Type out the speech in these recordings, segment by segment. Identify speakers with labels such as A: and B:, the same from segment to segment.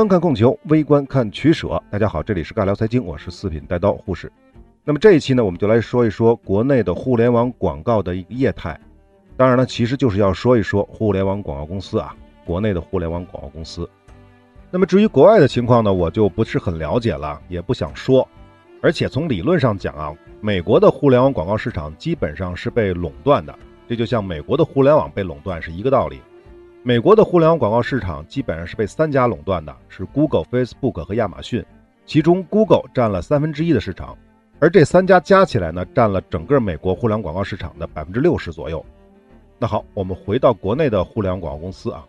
A: 观看供求，微观看取舍。大家好，这里是尬聊财经，我是四品带刀护士。那么这一期呢，我们就来说一说国内的互联网广告的一个业态。当然呢，其实就是要说一说互联网广告公司啊，国内的互联网广告公司。那么至于国外的情况呢，我就不是很了解了，也不想说。而且从理论上讲啊，美国的互联网广告市场基本上是被垄断的，这就像美国的互联网被垄断是一个道理。美国的互联网广告市场基本上是被三家垄断的，是 Google、Facebook 和亚马逊，其中 Google 占了三分之一的市场，而这三家加起来呢，占了整个美国互联网广告市场的百分之六十左右。那好，我们回到国内的互联网广告公司啊，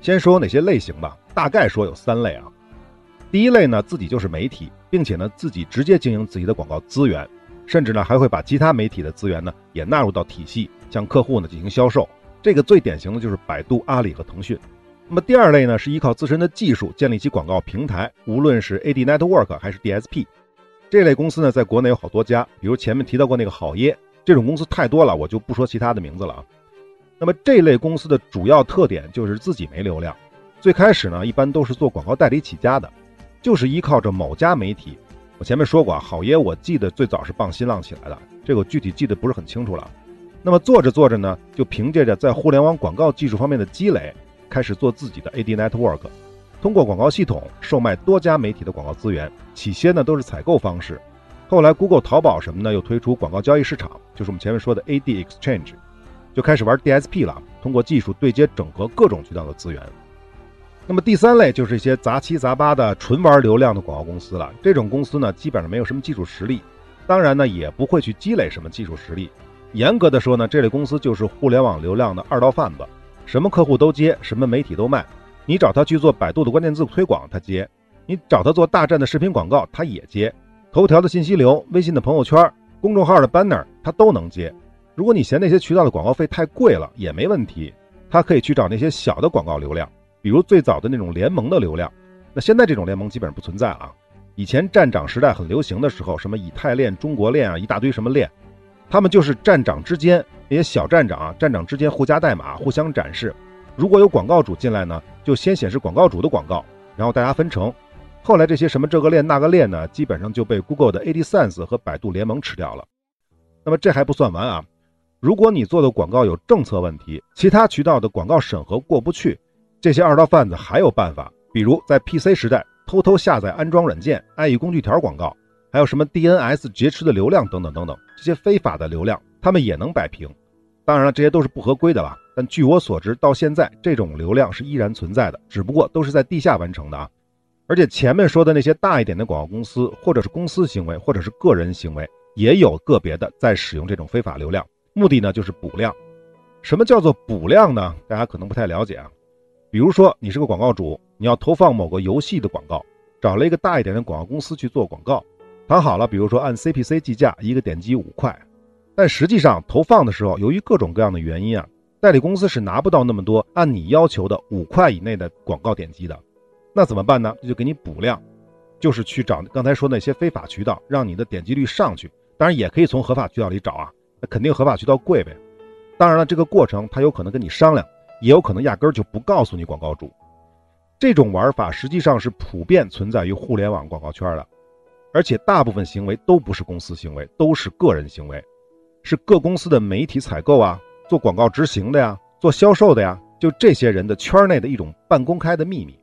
A: 先说哪些类型吧，大概说有三类啊。第一类呢，自己就是媒体，并且呢自己直接经营自己的广告资源，甚至呢还会把其他媒体的资源呢也纳入到体系，向客户呢进行销售。这个最典型的就是百度、阿里和腾讯。那么第二类呢，是依靠自身的技术建立起广告平台，无论是 AD Network 还是 DSP。这类公司呢，在国内有好多家，比如前面提到过那个好耶，这种公司太多了，我就不说其他的名字了啊。那么这类公司的主要特点就是自己没流量，最开始呢，一般都是做广告代理起家的，就是依靠着某家媒体。我前面说过啊，好耶，我记得最早是傍新浪起来的，这个具体记得不是很清楚了。那么做着做着呢，就凭借着在互联网广告技术方面的积累，开始做自己的 AD Network，通过广告系统售卖多家媒体的广告资源。起先呢都是采购方式，后来 Google、淘宝什么呢又推出广告交易市场，就是我们前面说的 AD Exchange，就开始玩 DSP 了，通过技术对接整合各种渠道的资源。那么第三类就是一些杂七杂八的纯玩流量的广告公司了。这种公司呢基本上没有什么技术实力，当然呢也不会去积累什么技术实力。严格的说呢，这类公司就是互联网流量的二道贩子，什么客户都接，什么媒体都卖。你找他去做百度的关键字推广，他接；你找他做大战的视频广告，他也接；头条的信息流、微信的朋友圈、公众号的 banner，他都能接。如果你嫌那些渠道的广告费太贵了，也没问题，他可以去找那些小的广告流量，比如最早的那种联盟的流量。那现在这种联盟基本上不存在了。以前站长时代很流行的时候，什么以太链、中国链啊，一大堆什么链。他们就是站长之间那些小站长啊，站长之间互加代码，互相展示。如果有广告主进来呢，就先显示广告主的广告，然后大家分成。后来这些什么这个链那个链呢，基本上就被 Google 的 AdSense 和百度联盟吃掉了。那么这还不算完啊，如果你做的广告有政策问题，其他渠道的广告审核过不去，这些二道贩子还有办法，比如在 PC 时代偷偷下载安装软件、爱意工具条广告。还有什么 DNS 劫持的流量等等等等，这些非法的流量，他们也能摆平。当然了，这些都是不合规的了。但据我所知，到现在这种流量是依然存在的，只不过都是在地下完成的啊。而且前面说的那些大一点的广告公司，或者是公司行为，或者是个人行为，也有个别的在使用这种非法流量，目的呢就是补量。什么叫做补量呢？大家可能不太了解啊。比如说，你是个广告主，你要投放某个游戏的广告，找了一个大一点的广告公司去做广告。谈好了，比如说按 CPC 计价，一个点击五块，但实际上投放的时候，由于各种各样的原因啊，代理公司是拿不到那么多按你要求的五块以内的广告点击的。那怎么办呢？这就给你补量，就是去找刚才说那些非法渠道，让你的点击率上去。当然也可以从合法渠道里找啊，那肯定合法渠道贵呗。当然了，这个过程他有可能跟你商量，也有可能压根儿就不告诉你广告主。这种玩法实际上是普遍存在于互联网广告圈的。而且大部分行为都不是公司行为，都是个人行为，是各公司的媒体采购啊，做广告执行的呀，做销售的呀，就这些人的圈内的一种半公开的秘密。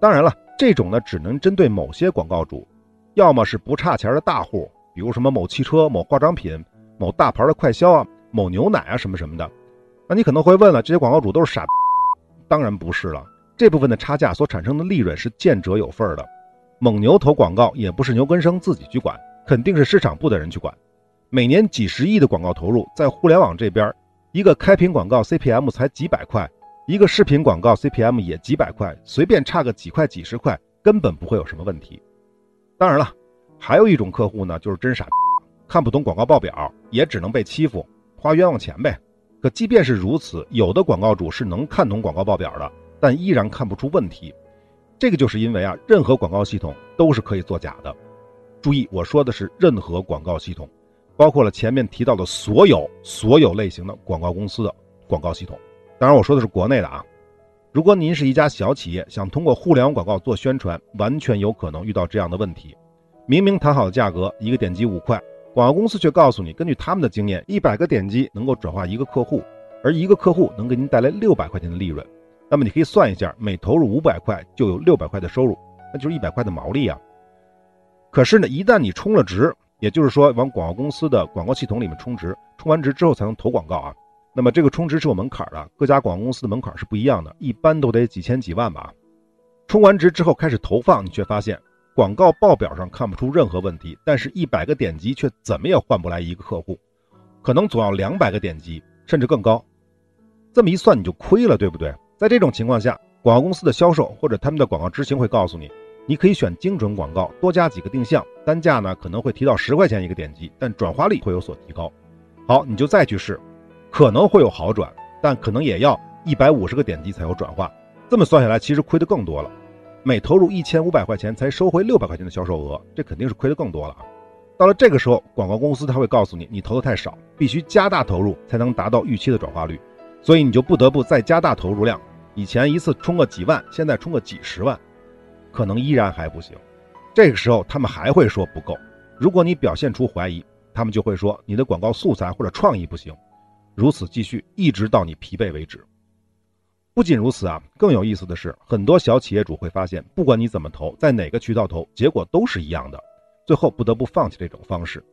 A: 当然了，这种呢只能针对某些广告主，要么是不差钱的大户，比如什么某汽车、某化妆品、某大牌的快销啊、某牛奶啊什么什么的。那你可能会问了，这些广告主都是傻？当然不是了，这部分的差价所产生的利润是见者有份的。蒙牛投广告也不是牛根生自己去管，肯定是市场部的人去管。每年几十亿的广告投入，在互联网这边，一个开屏广告 CPM 才几百块，一个视频广告 CPM 也几百块，随便差个几块几十块，根本不会有什么问题。当然了，还有一种客户呢，就是真傻，看不懂广告报表，也只能被欺负，花冤枉钱呗。可即便是如此，有的广告主是能看懂广告报表的，但依然看不出问题。这个就是因为啊，任何广告系统都是可以作假的，注意，我说的是任何广告系统，包括了前面提到的所有所有类型的广告公司的广告系统。当然，我说的是国内的啊。如果您是一家小企业，想通过互联网广告做宣传，完全有可能遇到这样的问题。明明谈好的价格，一个点击五块，广告公司却告诉你，根据他们的经验，一百个点击能够转化一个客户，而一个客户能给您带来六百块钱的利润。那么你可以算一下，每投入五百块就有六百块的收入，那就是一百块的毛利啊。可是呢，一旦你充了值，也就是说往广告公司的广告系统里面充值，充完值之后才能投广告啊。那么这个充值是有门槛的，各家广告公司的门槛是不一样的，一般都得几千几万吧。充完值之后开始投放，你却发现广告报表上看不出任何问题，但是一百个点击却怎么也换不来一个客户，可能总要两百个点击，甚至更高。这么一算你就亏了，对不对？在这种情况下，广告公司的销售或者他们的广告执行会告诉你，你可以选精准广告，多加几个定向，单价呢可能会提到十块钱一个点击，但转化率会有所提高。好，你就再去试。可能会有好转，但可能也要一百五十个点击才有转化。这么算下来，其实亏的更多了。每投入一千五百块钱才收回六百块钱的销售额，这肯定是亏的更多了啊！到了这个时候，广告公司他会告诉你，你投的太少，必须加大投入才能达到预期的转化率。所以你就不得不再加大投入量。以前一次充个几万，现在充个几十万，可能依然还不行。这个时候他们还会说不够。如果你表现出怀疑，他们就会说你的广告素材或者创意不行。如此继续，一直到你疲惫为止。不仅如此啊，更有意思的是，很多小企业主会发现，不管你怎么投，在哪个渠道投，结果都是一样的，最后不得不放弃这种方式。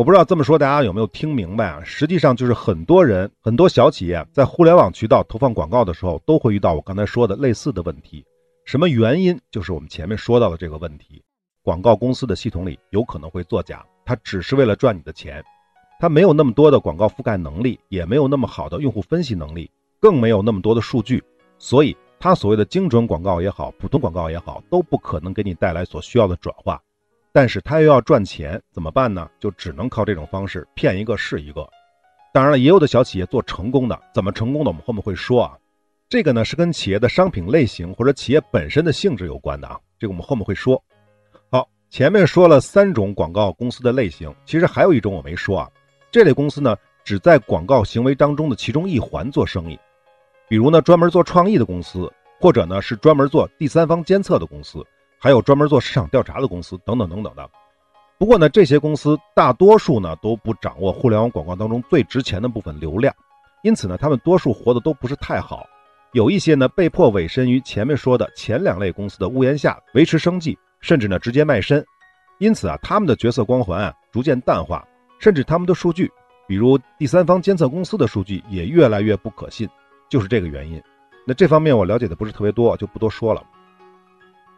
A: 我不知道这么说大家有没有听明白啊？实际上就是很多人、很多小企业在互联网渠道投放广告的时候，都会遇到我刚才说的类似的问题。什么原因？就是我们前面说到的这个问题：广告公司的系统里有可能会作假，它只是为了赚你的钱。它没有那么多的广告覆盖能力，也没有那么好的用户分析能力，更没有那么多的数据，所以它所谓的精准广告也好，普通广告也好，都不可能给你带来所需要的转化。但是他又要赚钱，怎么办呢？就只能靠这种方式骗一个是一个。当然了，也有的小企业做成功的，怎么成功的？我们后面会说啊。这个呢是跟企业的商品类型或者企业本身的性质有关的啊。这个我们后面会说。好，前面说了三种广告公司的类型，其实还有一种我没说啊。这类公司呢，只在广告行为当中的其中一环做生意，比如呢，专门做创意的公司，或者呢是专门做第三方监测的公司，还有专门做市场调查的公司等等等等的。不过呢，这些公司大多数呢都不掌握互联网广告当中最值钱的部分流量，因此呢，他们多数活得都不是太好，有一些呢被迫委身于前面说的前两类公司的屋檐下维持生计，甚至呢直接卖身。因此啊，他们的角色光环啊逐渐淡化。甚至他们的数据，比如第三方监测公司的数据，也越来越不可信，就是这个原因。那这方面我了解的不是特别多，就不多说了。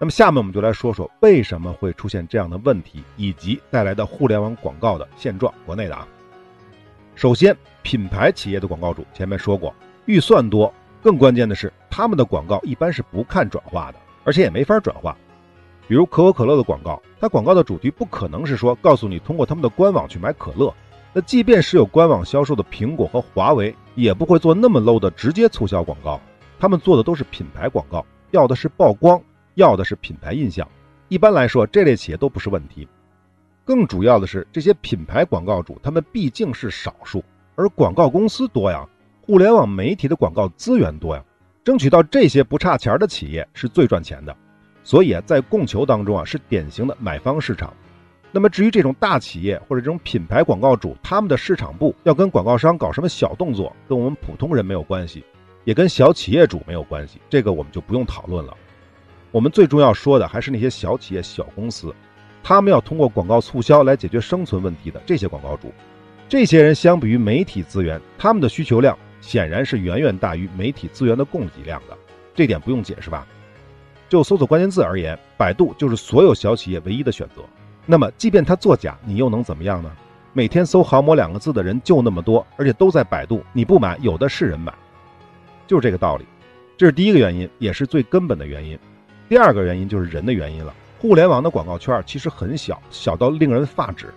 A: 那么下面我们就来说说为什么会出现这样的问题，以及带来的互联网广告的现状。国内的啊，首先品牌企业的广告主前面说过，预算多，更关键的是他们的广告一般是不看转化的，而且也没法转化。比如可口可乐的广告，它广告的主题不可能是说告诉你通过他们的官网去买可乐。那即便是有官网销售的苹果和华为，也不会做那么 low 的直接促销广告。他们做的都是品牌广告，要的是曝光，要的是品牌印象。一般来说，这类企业都不是问题。更主要的是，这些品牌广告主他们毕竟是少数，而广告公司多呀，互联网媒体的广告资源多呀，争取到这些不差钱的企业是最赚钱的。所以，在供求当中啊，是典型的买方市场。那么至于这种大企业或者这种品牌广告主，他们的市场部要跟广告商搞什么小动作，跟我们普通人没有关系，也跟小企业主没有关系，这个我们就不用讨论了。我们最重要说的还是那些小企业、小公司，他们要通过广告促销来解决生存问题的这些广告主。这些人相比于媒体资源，他们的需求量显然是远远大于媒体资源的供给量的，这点不用解释吧？就搜索关键字而言，百度就是所有小企业唯一的选择。那么，即便它作假，你又能怎么样呢？每天搜“航模”两个字的人就那么多，而且都在百度，你不买，有的是人买，就是这个道理。这是第一个原因，也是最根本的原因。第二个原因就是人的原因了。互联网的广告圈其实很小，小到令人发指。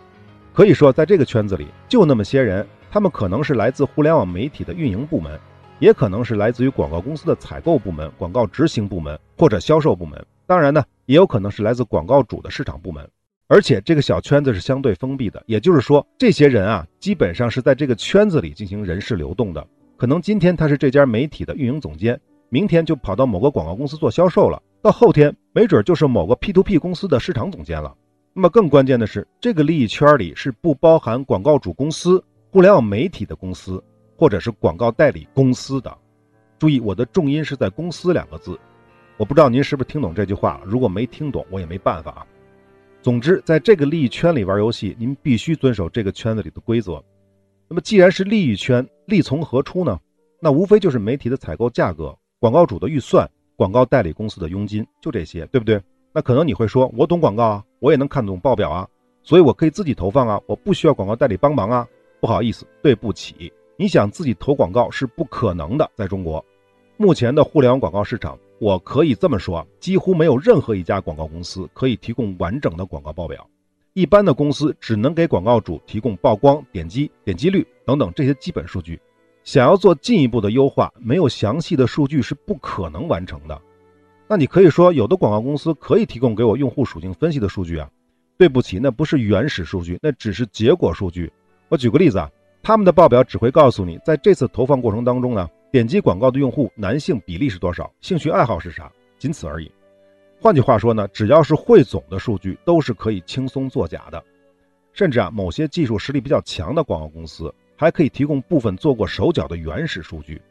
A: 可以说，在这个圈子里，就那么些人，他们可能是来自互联网媒体的运营部门。也可能是来自于广告公司的采购部门、广告执行部门或者销售部门，当然呢，也有可能是来自广告主的市场部门。而且这个小圈子是相对封闭的，也就是说，这些人啊，基本上是在这个圈子里进行人事流动的。可能今天他是这家媒体的运营总监，明天就跑到某个广告公司做销售了，到后天没准就是某个 P2P 公司的市场总监了。那么更关键的是，这个利益圈里是不包含广告主公司、互联网媒体的公司，或者是广告代理公司的。注意，我的重音是在“公司”两个字。我不知道您是不是听懂这句话？如果没听懂，我也没办法啊。总之，在这个利益圈里玩游戏，您必须遵守这个圈子里的规则。那么，既然是利益圈，利从何出呢？那无非就是媒体的采购价格、广告主的预算、广告代理公司的佣金，就这些，对不对？那可能你会说，我懂广告啊，我也能看懂报表啊，所以我可以自己投放啊，我不需要广告代理帮忙啊。不好意思，对不起，你想自己投广告是不可能的。在中国，目前的互联网广告市场。我可以这么说，几乎没有任何一家广告公司可以提供完整的广告报表。一般的公司只能给广告主提供曝光、点击、点击率等等这些基本数据。想要做进一步的优化，没有详细的数据是不可能完成的。那你可以说，有的广告公司可以提供给我用户属性分析的数据啊？对不起，那不是原始数据，那只是结果数据。我举个例子啊，他们的报表只会告诉你，在这次投放过程当中呢。点击广告的用户男性比例是多少？兴趣爱好是啥？仅此而已。换句话说呢，只要是汇总的数据，都是可以轻松作假的。甚至啊，某些技术实力比较强的广告公司，还可以提供部分做过手脚的原始数据。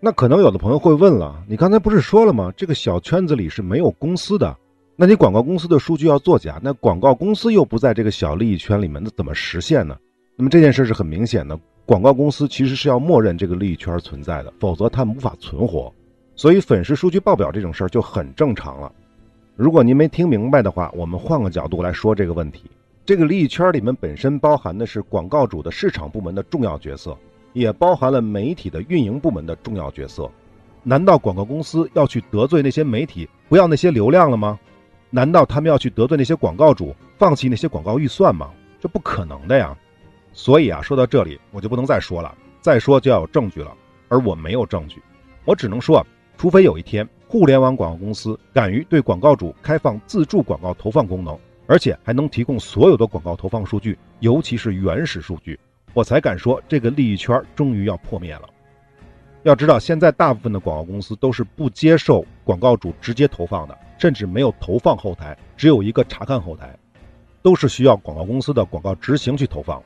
A: 那可能有的朋友会问了，你刚才不是说了吗？这个小圈子里是没有公司的，那你广告公司的数据要作假，那广告公司又不在这个小利益圈里面，那怎么实现呢？那么这件事是很明显的。广告公司其实是要默认这个利益圈存在的，否则他们无法存活。所以粉饰数据报表这种事儿就很正常了。如果您没听明白的话，我们换个角度来说这个问题：这个利益圈里面本身包含的是广告主的市场部门的重要角色，也包含了媒体的运营部门的重要角色。难道广告公司要去得罪那些媒体，不要那些流量了吗？难道他们要去得罪那些广告主，放弃那些广告预算吗？这不可能的呀！所以啊，说到这里，我就不能再说了，再说就要有证据了，而我没有证据，我只能说，除非有一天互联网广告公司敢于对广告主开放自助广告投放功能，而且还能提供所有的广告投放数据，尤其是原始数据，我才敢说这个利益圈终于要破灭了。要知道，现在大部分的广告公司都是不接受广告主直接投放的，甚至没有投放后台，只有一个查看后台，都是需要广告公司的广告执行去投放。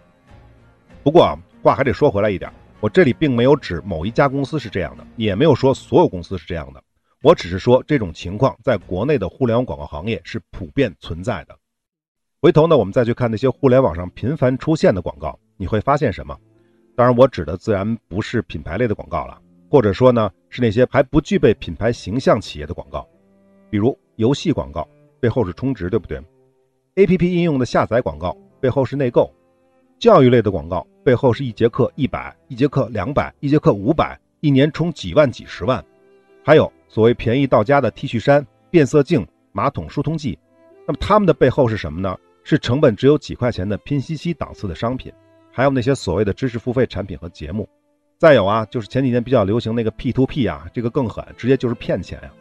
A: 不过啊，话还得说回来一点，我这里并没有指某一家公司是这样的，也没有说所有公司是这样的，我只是说这种情况在国内的互联网广告行业是普遍存在的。回头呢，我们再去看那些互联网上频繁出现的广告，你会发现什么？当然，我指的自然不是品牌类的广告了，或者说呢，是那些还不具备品牌形象企业的广告，比如游戏广告，背后是充值，对不对？APP 应用的下载广告，背后是内购。教育类的广告背后是一节课一百，一节课两百，一节课五百，一年充几万几十万。还有所谓便宜到家的 T 恤衫、变色镜、马桶疏通剂，那么他们的背后是什么呢？是成本只有几块钱的拼夕夕档次的商品，还有那些所谓的知识付费产品和节目。再有啊，就是前几年比较流行那个 P to P 啊，这个更狠，直接就是骗钱呀。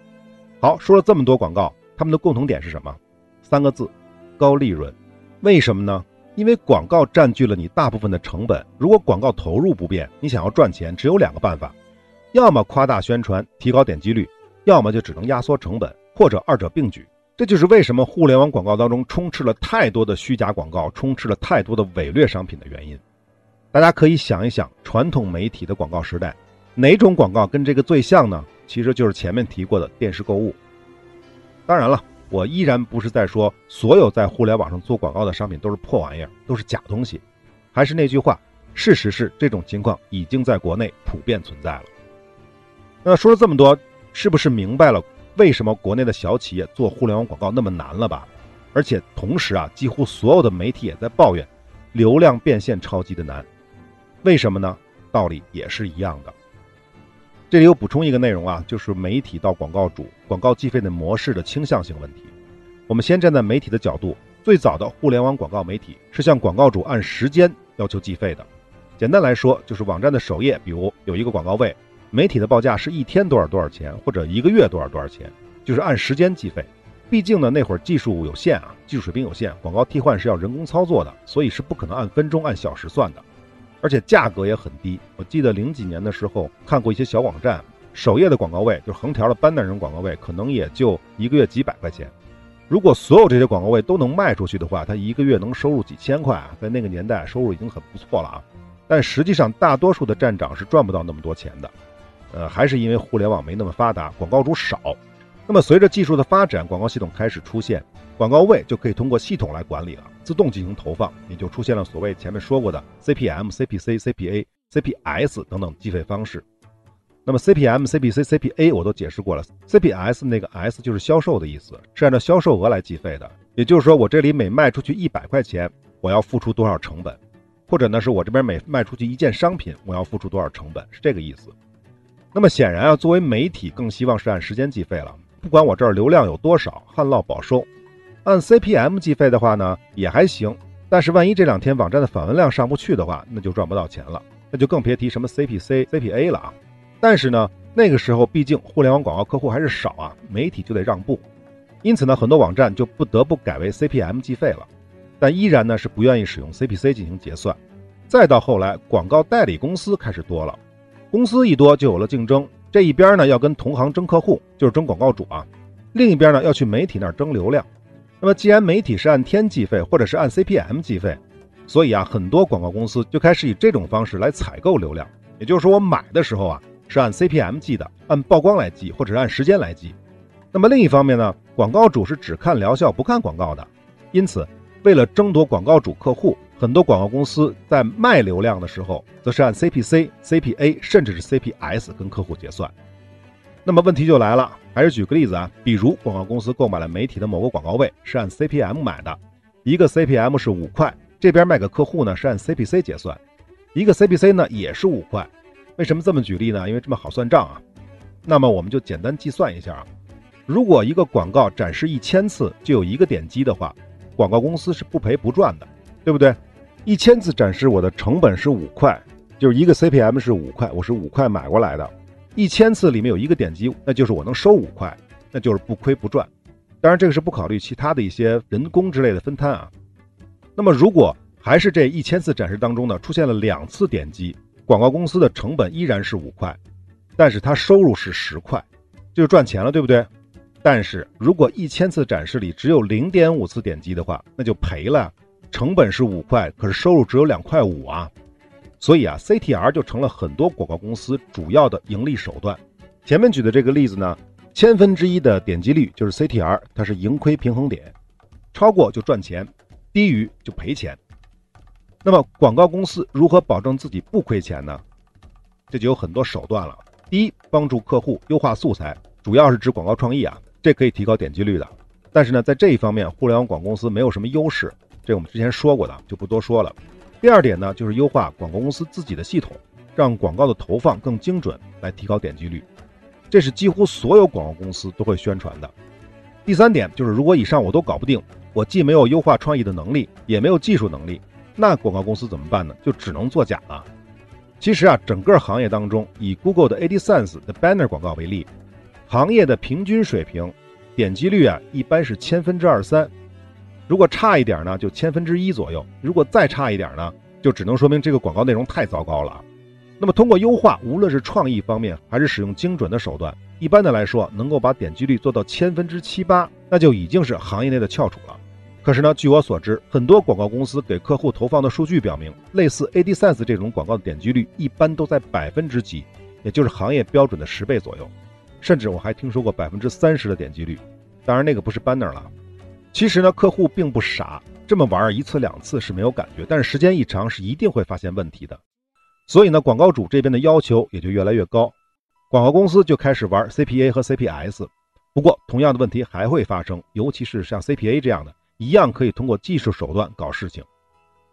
A: 好，说了这么多广告，他们的共同点是什么？三个字：高利润。为什么呢？因为广告占据了你大部分的成本，如果广告投入不变，你想要赚钱，只有两个办法：要么夸大宣传，提高点击率；要么就只能压缩成本，或者二者并举。这就是为什么互联网广告当中充斥了太多的虚假广告，充斥了太多的伪劣商品的原因。大家可以想一想，传统媒体的广告时代，哪种广告跟这个最像呢？其实就是前面提过的电视购物。当然了。我依然不是在说所有在互联网上做广告的商品都是破玩意儿，都是假东西。还是那句话，事实是这种情况已经在国内普遍存在了。那说了这么多，是不是明白了为什么国内的小企业做互联网广告那么难了吧？而且同时啊，几乎所有的媒体也在抱怨流量变现超级的难。为什么呢？道理也是一样的。这里有补充一个内容啊，就是媒体到广告主广告计费的模式的倾向性问题。我们先站在媒体的角度，最早的互联网广告媒体是向广告主按时间要求计费的。简单来说，就是网站的首页，比如有一个广告位，媒体的报价是一天多少多少钱，或者一个月多少多少钱，就是按时间计费。毕竟呢，那会儿技术有限啊，技术水平有限，广告替换是要人工操作的，所以是不可能按分钟、按小时算的，而且价格也很低。我记得零几年的时候看过一些小网站，首页的广告位就是横条的 banner 人广告位，可能也就一个月几百块钱。如果所有这些广告位都能卖出去的话，他一个月能收入几千块啊，在那个年代收入已经很不错了啊。但实际上，大多数的站长是赚不到那么多钱的，呃，还是因为互联网没那么发达，广告主少。那么随着技术的发展，广告系统开始出现，广告位就可以通过系统来管理了，自动进行投放，也就出现了所谓前面说过的 CPM、CPC、CPA、CPS 等等计费方式。那么 CPM、CPC、CPA 我都解释过了，CPS 那个 S 就是销售的意思，是按照销售额来计费的。也就是说，我这里每卖出去一百块钱，我要付出多少成本，或者呢是我这边每卖出去一件商品，我要付出多少成本，是这个意思。那么显然啊，作为媒体更希望是按时间计费了。不管我这儿流量有多少，旱涝保收。按 CPM 计费的话呢，也还行。但是万一这两天网站的访问量上不去的话，那就赚不到钱了，那就更别提什么 CPC、CPA 了啊。但是呢，那个时候毕竟互联网广告客户还是少啊，媒体就得让步。因此呢，很多网站就不得不改为 CPM 计费了。但依然呢是不愿意使用 CPC 进行结算。再到后来，广告代理公司开始多了，公司一多就有了竞争。这一边呢要跟同行争客户，就是争广告主啊；另一边呢要去媒体那儿争流量。那么既然媒体是按天计费，或者是按 CPM 计费，所以啊，很多广告公司就开始以这种方式来采购流量。也就是说，我买的时候啊是按 CPM 计的，按曝光来计，或者是按时间来计。那么另一方面呢，广告主是只看疗效不看广告的，因此为了争夺广告主客户。很多广告公司在卖流量的时候，则是按 CPC、CPA 甚至是 CPS 跟客户结算。那么问题就来了，还是举个例子啊，比如广告公司购买了媒体的某个广告位，是按 CPM 买的，一个 CPM 是五块，这边卖给客户呢是按 CPC 结算，一个 CPC 呢也是五块。为什么这么举例呢？因为这么好算账啊。那么我们就简单计算一下啊，如果一个广告展示一千次就有一个点击的话，广告公司是不赔不赚的，对不对？一千次展示，我的成本是五块，就是一个 CPM 是五块，我是五块买过来的。一千次里面有一个点击，那就是我能收五块，那就是不亏不赚。当然，这个是不考虑其他的一些人工之类的分摊啊。那么，如果还是这一千次展示当中呢，出现了两次点击，广告公司的成本依然是五块，但是它收入是十块，就是赚钱了，对不对？但是如果一千次展示里只有零点五次点击的话，那就赔了。成本是五块，可是收入只有两块五啊，所以啊，CTR 就成了很多广告公司主要的盈利手段。前面举的这个例子呢，千分之一的点击率就是 CTR，它是盈亏平衡点，超过就赚钱，低于就赔钱。那么广告公司如何保证自己不亏钱呢？这就有很多手段了。第一，帮助客户优化素材，主要是指广告创意啊，这可以提高点击率的。但是呢，在这一方面，互联网广告公司没有什么优势。这我们之前说过的，就不多说了。第二点呢，就是优化广告公司自己的系统，让广告的投放更精准，来提高点击率。这是几乎所有广告公司都会宣传的。第三点就是，如果以上我都搞不定，我既没有优化创意的能力，也没有技术能力，那广告公司怎么办呢？就只能作假了。其实啊，整个行业当中，以 Google 的 AdSense 的 Banner 广告为例，行业的平均水平点击率啊，一般是千分之二三。如果差一点呢，就千分之一左右；如果再差一点呢，就只能说明这个广告内容太糟糕了。那么通过优化，无论是创意方面，还是使用精准的手段，一般的来说，能够把点击率做到千分之七八，那就已经是行业内的翘楚了。可是呢，据我所知，很多广告公司给客户投放的数据表明，类似 AdSense 这种广告的点击率一般都在百分之几，也就是行业标准的十倍左右，甚至我还听说过百分之三十的点击率。当然，那个不是 banner 了。其实呢，客户并不傻，这么玩一次两次是没有感觉，但是时间一长是一定会发现问题的。所以呢，广告主这边的要求也就越来越高，广告公司就开始玩 CPA 和 CPS。不过，同样的问题还会发生，尤其是像 CPA 这样的，一样可以通过技术手段搞事情。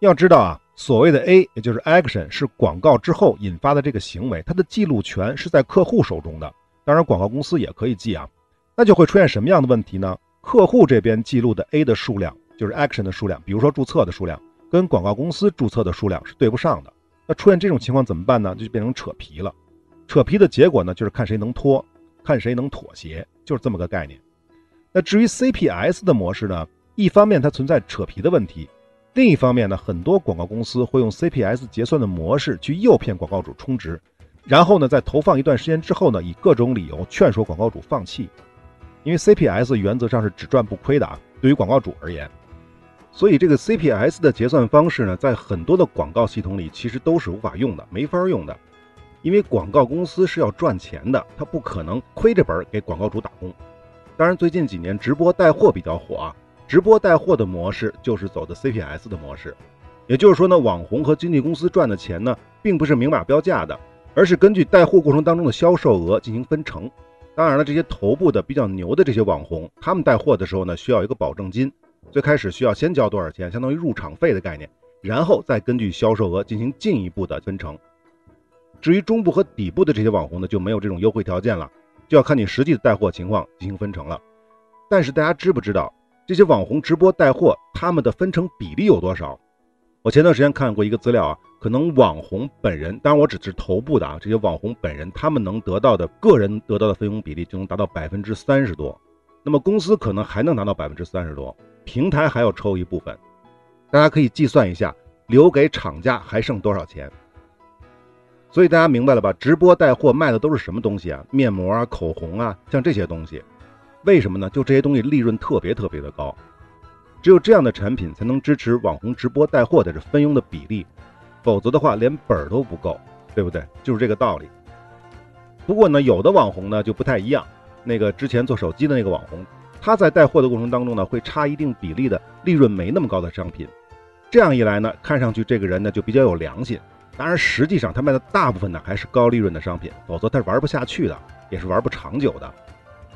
A: 要知道啊，所谓的 A，也就是 Action，是广告之后引发的这个行为，它的记录权是在客户手中的。当然，广告公司也可以记啊，那就会出现什么样的问题呢？客户这边记录的 A 的数量，就是 action 的数量，比如说注册的数量，跟广告公司注册的数量是对不上的。那出现这种情况怎么办呢？就变成扯皮了。扯皮的结果呢，就是看谁能拖，看谁能妥协，就是这么个概念。那至于 CPS 的模式呢，一方面它存在扯皮的问题，另一方面呢，很多广告公司会用 CPS 结算的模式去诱骗广告主充值，然后呢，在投放一段时间之后呢，以各种理由劝说广告主放弃，因为 CPS 原则上是只赚不亏的啊，对于广告主而言。所以这个 CPS 的结算方式呢，在很多的广告系统里其实都是无法用的，没法用的，因为广告公司是要赚钱的，它不可能亏着本给广告主打工。当然，最近几年直播带货比较火啊，直播带货的模式就是走的 CPS 的模式，也就是说呢，网红和经纪公司赚的钱呢，并不是明码标价的，而是根据带货过程当中的销售额进行分成。当然了，这些头部的比较牛的这些网红，他们带货的时候呢，需要一个保证金。最开始需要先交多少钱，相当于入场费的概念，然后再根据销售额进行进一步的分成。至于中部和底部的这些网红呢，就没有这种优惠条件了，就要看你实际的带货情况进行分成了。但是大家知不知道这些网红直播带货他们的分成比例有多少？我前段时间看过一个资料啊，可能网红本人，当然我只是头部的啊，这些网红本人他们能得到的个人得到的费用比例就能达到百分之三十多，那么公司可能还能拿到百分之三十多。平台还要抽一部分，大家可以计算一下，留给厂家还剩多少钱。所以大家明白了吧？直播带货卖的都是什么东西啊？面膜啊、口红啊，像这些东西。为什么呢？就这些东西利润特别特别的高，只有这样的产品才能支持网红直播带货的这分佣的比例，否则的话连本儿都不够，对不对？就是这个道理。不过呢，有的网红呢就不太一样，那个之前做手机的那个网红。他在带货的过程当中呢，会差一定比例的利润没那么高的商品，这样一来呢，看上去这个人呢就比较有良心。当然，实际上他卖的大部分呢还是高利润的商品，否则他是玩不下去的，也是玩不长久的。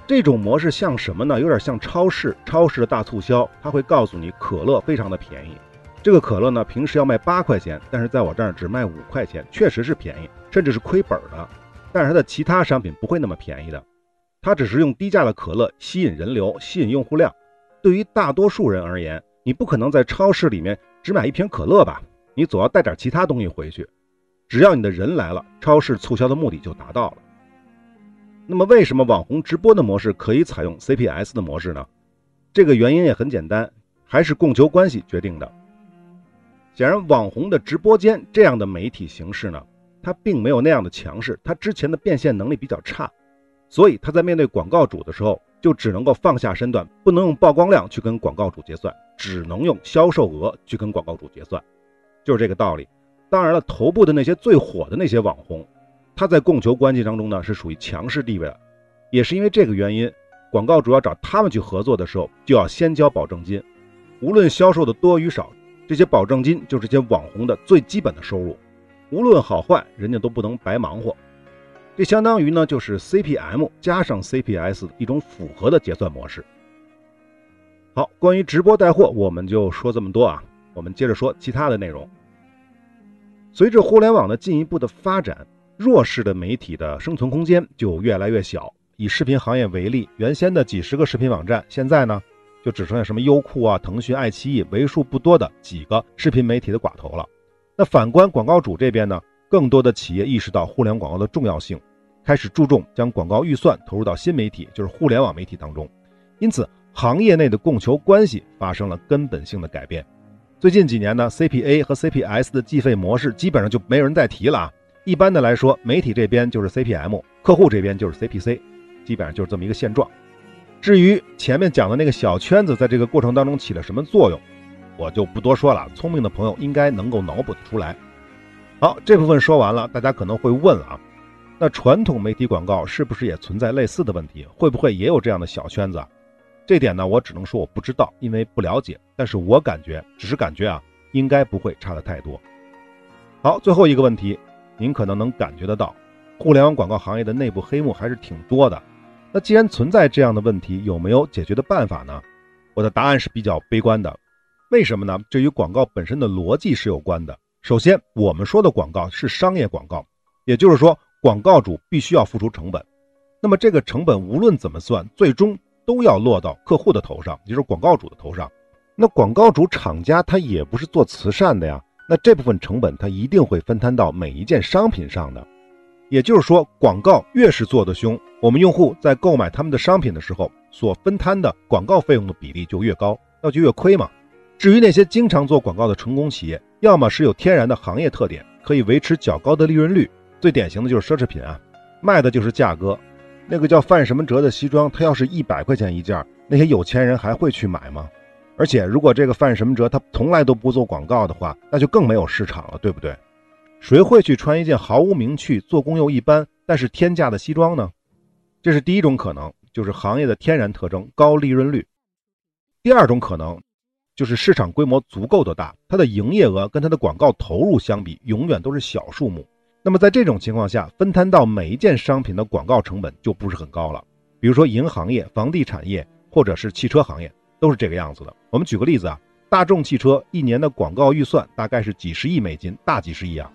A: 这种模式像什么呢？有点像超市，超市的大促销，他会告诉你可乐非常的便宜，这个可乐呢平时要卖八块钱，但是在我这儿只卖五块钱，确实是便宜，甚至是亏本的。但是它的其他商品不会那么便宜的。它只是用低价的可乐吸引人流、吸引用户量。对于大多数人而言，你不可能在超市里面只买一瓶可乐吧？你总要带点其他东西回去。只要你的人来了，超市促销的目的就达到了。那么，为什么网红直播的模式可以采用 CPS 的模式呢？这个原因也很简单，还是供求关系决定的。显然，网红的直播间这样的媒体形式呢，它并没有那样的强势，它之前的变现能力比较差。所以他在面对广告主的时候，就只能够放下身段，不能用曝光量去跟广告主结算，只能用销售额去跟广告主结算，就是这个道理。当然了，头部的那些最火的那些网红，他在供求关系当中呢是属于强势地位的，也是因为这个原因，广告主要找他们去合作的时候，就要先交保证金，无论销售的多与少，这些保证金就是这些网红的最基本的收入，无论好坏，人家都不能白忙活。这相当于呢，就是 CPM 加上 CPS 一种复合的结算模式。好，关于直播带货，我们就说这么多啊。我们接着说其他的内容。随着互联网的进一步的发展，弱势的媒体的生存空间就越来越小。以视频行业为例，原先的几十个视频网站，现在呢，就只剩下什么优酷啊、腾讯、爱奇艺为数不多的几个视频媒体的寡头了。那反观广告主这边呢？更多的企业意识到互联网广告的重要性，开始注重将广告预算投入到新媒体，就是互联网媒体当中。因此，行业内的供求关系发生了根本性的改变。最近几年呢，CPA 和 CPS 的计费模式基本上就没有人再提了啊。一般的来说，媒体这边就是 CPM，客户这边就是 CPC，基本上就是这么一个现状。至于前面讲的那个小圈子在这个过程当中起了什么作用，我就不多说了。聪明的朋友应该能够脑补得出来。好，这部分说完了，大家可能会问啊，那传统媒体广告是不是也存在类似的问题？会不会也有这样的小圈子？这点呢，我只能说我不知道，因为不了解。但是我感觉，只是感觉啊，应该不会差的太多。好，最后一个问题，您可能能感觉得到，互联网广告行业的内部黑幕还是挺多的。那既然存在这样的问题，有没有解决的办法呢？我的答案是比较悲观的。为什么呢？这与广告本身的逻辑是有关的。首先，我们说的广告是商业广告，也就是说，广告主必须要付出成本。那么，这个成本无论怎么算，最终都要落到客户的头上，也就是广告主的头上。那广告主厂家他也不是做慈善的呀，那这部分成本他一定会分摊到每一件商品上的。也就是说，广告越是做得凶，我们用户在购买他们的商品的时候，所分摊的广告费用的比例就越高，那就越亏嘛。至于那些经常做广告的成功企业，要么是有天然的行业特点，可以维持较高的利润率，最典型的就是奢侈品啊，卖的就是价格。那个叫范什么哲的西装，它要是一百块钱一件，那些有钱人还会去买吗？而且如果这个范什么哲他从来都不做广告的话，那就更没有市场了，对不对？谁会去穿一件毫无名气、做工又一般，但是天价的西装呢？这是第一种可能，就是行业的天然特征高利润率。第二种可能，就是市场规模足够的大，它的营业额跟它的广告投入相比，永远都是小数目。那么在这种情况下，分摊到每一件商品的广告成本就不是很高了。比如说银行业、房地产业或者是汽车行业，都是这个样子的。我们举个例子啊，大众汽车一年的广告预算大概是几十亿美金，大几十亿啊。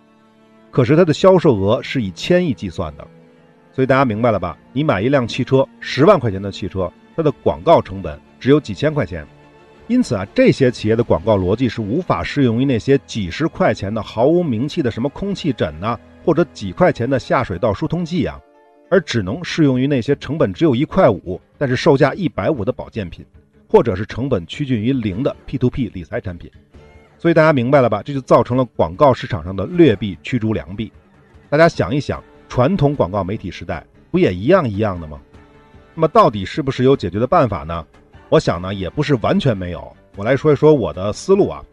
A: 可是它的销售额是以千亿计算的，所以大家明白了吧？你买一辆汽车，十万块钱的汽车，它的广告成本只有几千块钱。因此啊，这些企业的广告逻辑是无法适用于那些几十块钱的毫无名气的什么空气枕呐。或者几块钱的下水道疏通剂啊，而只能适用于那些成本只有一块五，但是售价一百五的保健品，或者是成本趋近于零的 P to P 理财产品。所以大家明白了吧？这就造成了广告市场上的劣币驱逐良币。大家想一想，传统广告媒体时代不也一样一样的吗？那么到底是不是有解决的办法呢？我想呢，也不是完全没有。我来说一说我的思路啊。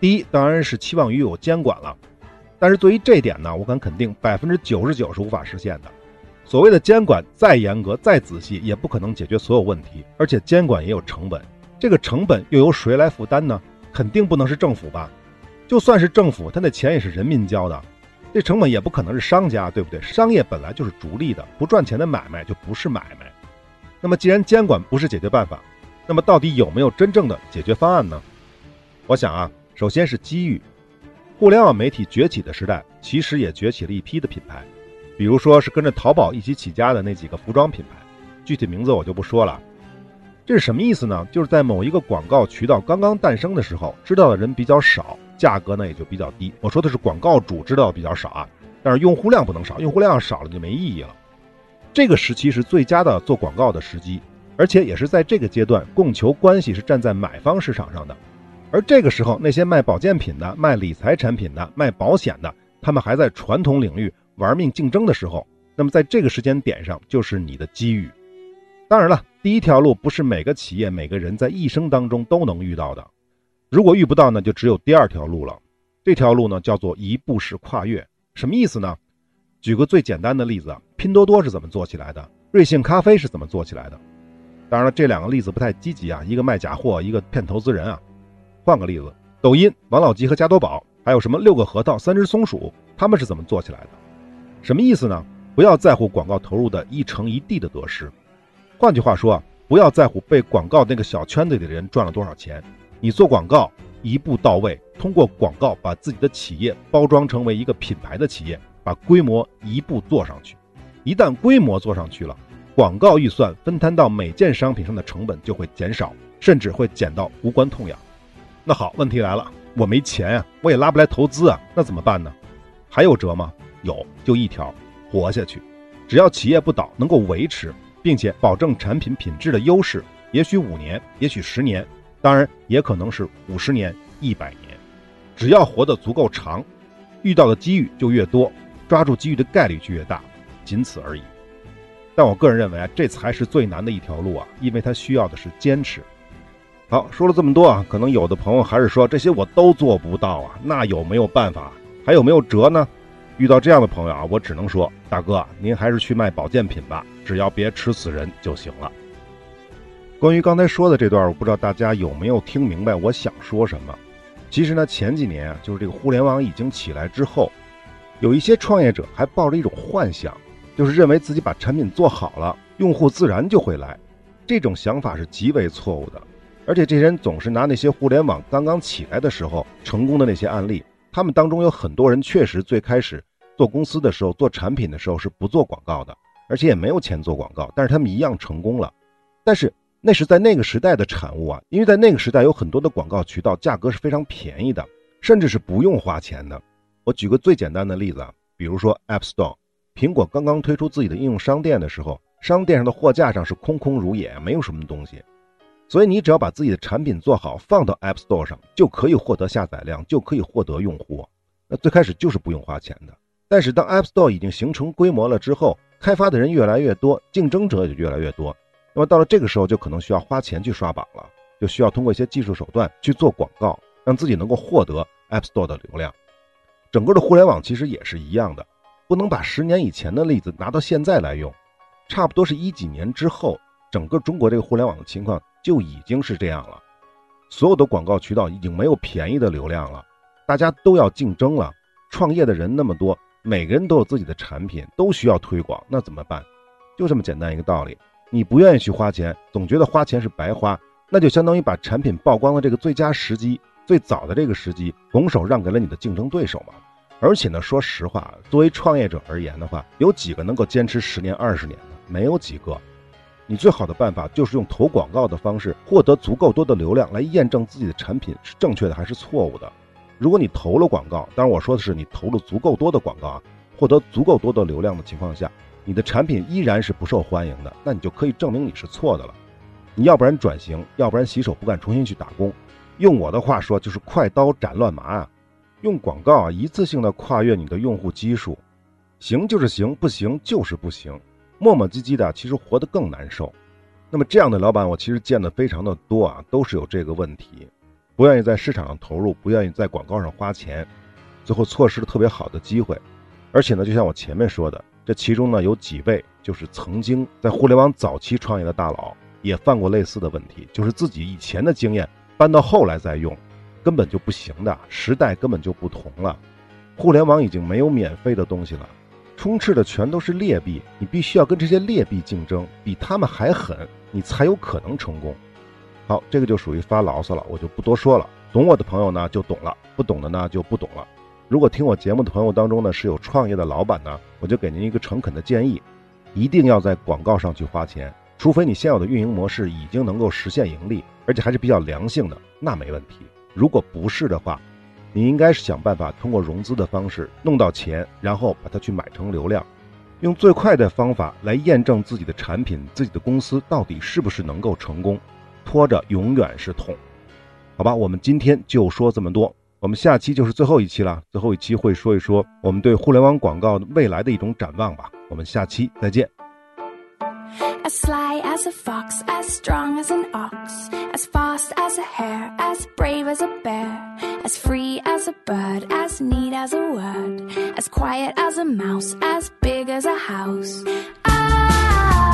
A: 第一，当然是期望于有监管了。但是对于这点呢，我敢肯定，百分之九十九是无法实现的。所谓的监管再严格、再仔细，也不可能解决所有问题。而且监管也有成本，这个成本又由谁来负担呢？肯定不能是政府吧？就算是政府，他那钱也是人民交的，这成本也不可能是商家，对不对？商业本来就是逐利的，不赚钱的买卖就不是买卖。那么既然监管不是解决办法，那么到底有没有真正的解决方案呢？我想啊，首先是机遇。互联网媒体崛起的时代，其实也崛起了一批的品牌，比如说是跟着淘宝一起起家的那几个服装品牌，具体名字我就不说了。这是什么意思呢？就是在某一个广告渠道刚刚诞生的时候，知道的人比较少，价格呢也就比较低。我说的是广告主知道的比较少啊，但是用户量不能少，用户量少了就没意义了。这个时期是最佳的做广告的时机，而且也是在这个阶段，供求关系是站在买方市场上的。而这个时候，那些卖保健品的、卖理财产品的、卖保险的，他们还在传统领域玩命竞争的时候，那么在这个时间点上，就是你的机遇。当然了，第一条路不是每个企业、每个人在一生当中都能遇到的。如果遇不到呢，就只有第二条路了。这条路呢，叫做一步式跨越。什么意思呢？举个最简单的例子啊，拼多多是怎么做起来的？瑞幸咖啡是怎么做起来的？当然了，这两个例子不太积极啊，一个卖假货，一个骗投资人啊。换个例子，抖音、王老吉和加多宝，还有什么六个核桃、三只松鼠，他们是怎么做起来的？什么意思呢？不要在乎广告投入的一成一地的得失，换句话说啊，不要在乎被广告那个小圈子里的人赚了多少钱。你做广告一步到位，通过广告把自己的企业包装成为一个品牌的企业，把规模一步做上去。一旦规模做上去了，广告预算分摊到每件商品上的成本就会减少，甚至会减到无关痛痒。那好，问题来了，我没钱呀，我也拉不来投资啊，那怎么办呢？还有辙吗？有，就一条，活下去。只要企业不倒，能够维持，并且保证产品品质的优势，也许五年，也许十年，当然也可能是五十年、一百年。只要活得足够长，遇到的机遇就越多，抓住机遇的概率就越大，仅此而已。但我个人认为啊，这才是最难的一条路啊，因为它需要的是坚持。好，说了这么多啊，可能有的朋友还是说这些我都做不到啊，那有没有办法？还有没有辙呢？遇到这样的朋友啊，我只能说，大哥，您还是去卖保健品吧，只要别吃死人就行了。关于刚才说的这段，我不知道大家有没有听明白我想说什么。其实呢，前几年啊，就是这个互联网已经起来之后，有一些创业者还抱着一种幻想，就是认为自己把产品做好了，用户自然就会来。这种想法是极为错误的。而且这些人总是拿那些互联网刚刚起来的时候成功的那些案例，他们当中有很多人确实最开始做公司的时候、做产品的时候是不做广告的，而且也没有钱做广告，但是他们一样成功了。但是那是在那个时代的产物啊，因为在那个时代有很多的广告渠道，价格是非常便宜的，甚至是不用花钱的。我举个最简单的例子啊，比如说 App Store，苹果刚刚推出自己的应用商店的时候。商店上的货架上是空空如也，没有什么东西。所以你只要把自己的产品做好，放到 App Store 上，就可以获得下载量，就可以获得用户。那最开始就是不用花钱的。但是当 App Store 已经形成规模了之后，开发的人越来越多，竞争者也就越来越多。那么到了这个时候，就可能需要花钱去刷榜了，就需要通过一些技术手段去做广告，让自己能够获得 App Store 的流量。整个的互联网其实也是一样的，不能把十年以前的例子拿到现在来用。差不多是一几年之后，整个中国这个互联网的情况。就已经是这样了，所有的广告渠道已经没有便宜的流量了，大家都要竞争了。创业的人那么多，每个人都有自己的产品，都需要推广，那怎么办？就这么简单一个道理。你不愿意去花钱，总觉得花钱是白花，那就相当于把产品曝光的这个最佳时机、最早的这个时机，拱手让给了你的竞争对手嘛。而且呢，说实话，作为创业者而言的话，有几个能够坚持十年、二十年的？没有几个。你最好的办法就是用投广告的方式获得足够多的流量，来验证自己的产品是正确的还是错误的。如果你投了广告，当然我说的是你投了足够多的广告啊，获得足够多的流量的情况下，你的产品依然是不受欢迎的，那你就可以证明你是错的了。你要不然转型，要不然洗手不干，重新去打工。用我的话说，就是快刀斩乱麻啊！用广告啊，一次性的跨越你的用户基数，行就是行，不行就是不行。磨磨唧唧的，其实活得更难受。那么这样的老板，我其实见的非常的多啊，都是有这个问题，不愿意在市场上投入，不愿意在广告上花钱，最后错失了特别好的机会。而且呢，就像我前面说的，这其中呢有几位就是曾经在互联网早期创业的大佬，也犯过类似的问题，就是自己以前的经验搬到后来再用，根本就不行的。时代根本就不同了，互联网已经没有免费的东西了。充斥的全都是劣币，你必须要跟这些劣币竞争，比他们还狠，你才有可能成功。好，这个就属于发牢骚了，我就不多说了。懂我的朋友呢就懂了，不懂的呢就不懂了。如果听我节目的朋友当中呢是有创业的老板呢，我就给您一个诚恳的建议，一定要在广告上去花钱，除非你现有的运营模式已经能够实现盈利，而且还是比较良性的，那没问题。如果不是的话，你应该是想办法通过融资的方式弄到钱，然后把它去买成流量，用最快的方法来验证自己的产品、自己的公司到底是不是能够成功。拖着永远是痛，好吧？我们今天就说这么多，我们下期就是最后一期了。最后一期会说一说我们对互联网广告未来的一种展望吧。我们下期再见。As sly as a fox, as strong as an ox, as fast as a hare, as brave as a bear, as free as a bird, as neat as a word, as quiet as a mouse, as big as a house. as